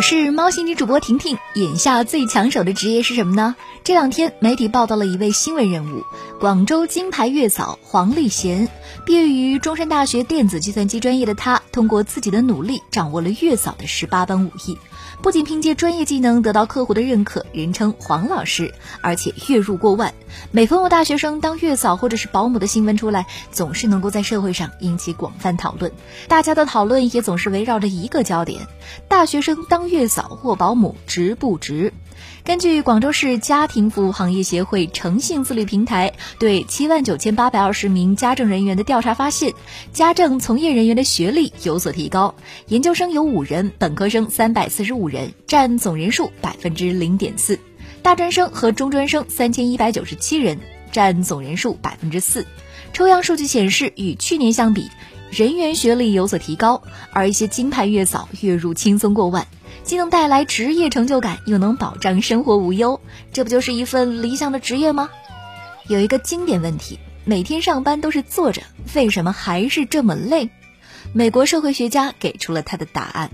是猫星女主播婷婷。眼下最抢手的职业是什么呢？这两天媒体报道了一位新闻人物，广州金牌月嫂黄丽贤。毕业于中山大学电子计算机专业的她，通过自己的努力，掌握了月嫂的十八般武艺。不仅凭借专业技能得到客户的认可，人称黄老师，而且月入过万。每逢有大学生当月嫂或者是保姆的新闻出来，总是能够在社会上引起广泛讨论。大家的讨论也总是围绕着一个焦点：大学生当月嫂或保姆值不值？根据广州市家庭服务行业协会诚信自律平台对七万九千八百二十名家政人员的调查发现，家政从业人员的学历有所提高，研究生有五人，本科生三百四十五人，占总人数百分之零点四；大专生和中专生三千一百九十七人，占总人数百分之四。抽样数据显示，与去年相比，人员学历有所提高，而一些金牌月嫂月入轻松过万。既能带来职业成就感，又能保障生活无忧，这不就是一份理想的职业吗？有一个经典问题：每天上班都是坐着，为什么还是这么累？美国社会学家给出了他的答案：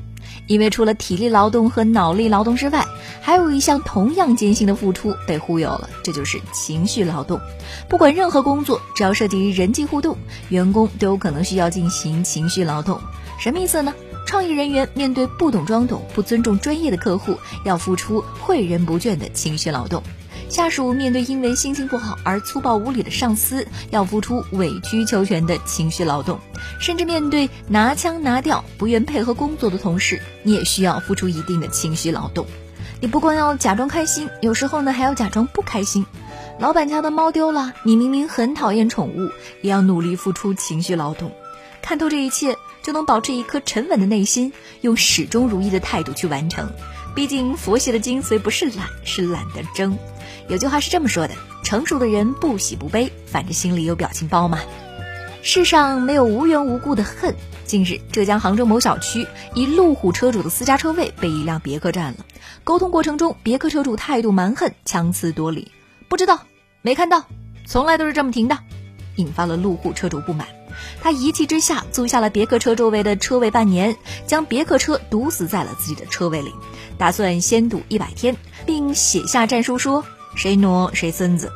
因为除了体力劳动和脑力劳动之外，还有一项同样艰辛的付出被忽悠了，这就是情绪劳动。不管任何工作，只要涉及人际互动，员工都有可能需要进行情绪劳动。什么意思呢？创意人员面对不懂装懂、不尊重专业的客户，要付出诲人不倦的情绪劳动；下属面对因为心情不好而粗暴无礼的上司，要付出委曲求全的情绪劳动；甚至面对拿腔拿调、不愿配合工作的同事，你也需要付出一定的情绪劳动。你不光要假装开心，有时候呢还要假装不开心。老板家的猫丢了，你明明很讨厌宠物，也要努力付出情绪劳动。看透这一切。就能保持一颗沉稳的内心，用始终如一的态度去完成。毕竟佛系的精髓不是懒，是懒得争。有句话是这么说的：成熟的人不喜不悲，反正心里有表情包嘛。世上没有无缘无故的恨。近日，浙江杭州某小区一路虎车主的私家车位被一辆别克占了。沟通过程中，别克车主态度蛮横，强词夺理，不知道，没看到，从来都是这么停的，引发了路虎车主不满。他一气之下租下了别克车周围的车位半年，将别克车堵死在了自己的车位里，打算先堵一百天，并写下战书说谁挪谁孙子。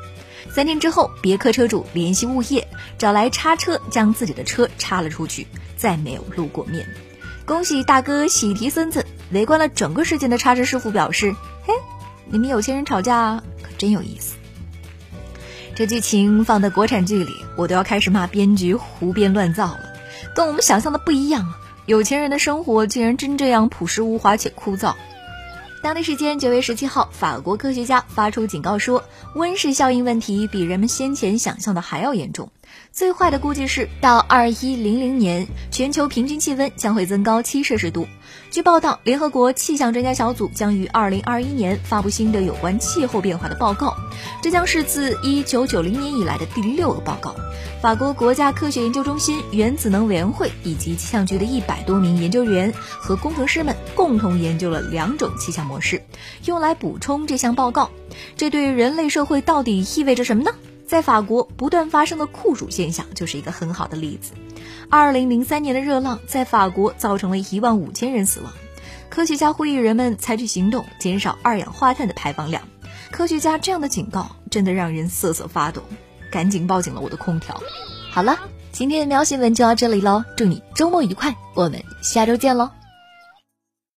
三天之后，别克车主联系物业，找来叉车将自己的车叉了出去，再没有露过面。恭喜大哥喜提孙子！围观了整个事件的叉车师傅表示：“嘿，你们有钱人吵架可真有意思。”这剧情放在国产剧里，我都要开始骂编剧胡编乱造了，跟我们想象的不一样啊。有钱人的生活竟然真这样朴实无华且枯燥。当地时间九月十七号，法国科学家发出警告说，温室效应问题比人们先前想象的还要严重。最坏的估计是，到二一零零年，全球平均气温将会增高七摄氏度。据报道，联合国气象专家小组将于二零二一年发布新的有关气候变化的报告，这将是自一九九零年以来的第六个报告。法国国家科学研究中心原子能委员会以及气象局的一百多名研究员和工程师们共同研究了两种气象模式，用来补充这项报告。这对人类社会到底意味着什么呢？在法国不断发生的酷暑现象就是一个很好的例子。二零零三年的热浪在法国造成了一万五千人死亡。科学家呼吁人们采取行动，减少二氧化碳的排放量。科学家这样的警告真的让人瑟瑟发抖，赶紧抱紧了我的空调。好了，今天的喵新闻就到这里喽，祝你周末愉快，我们下周见喽。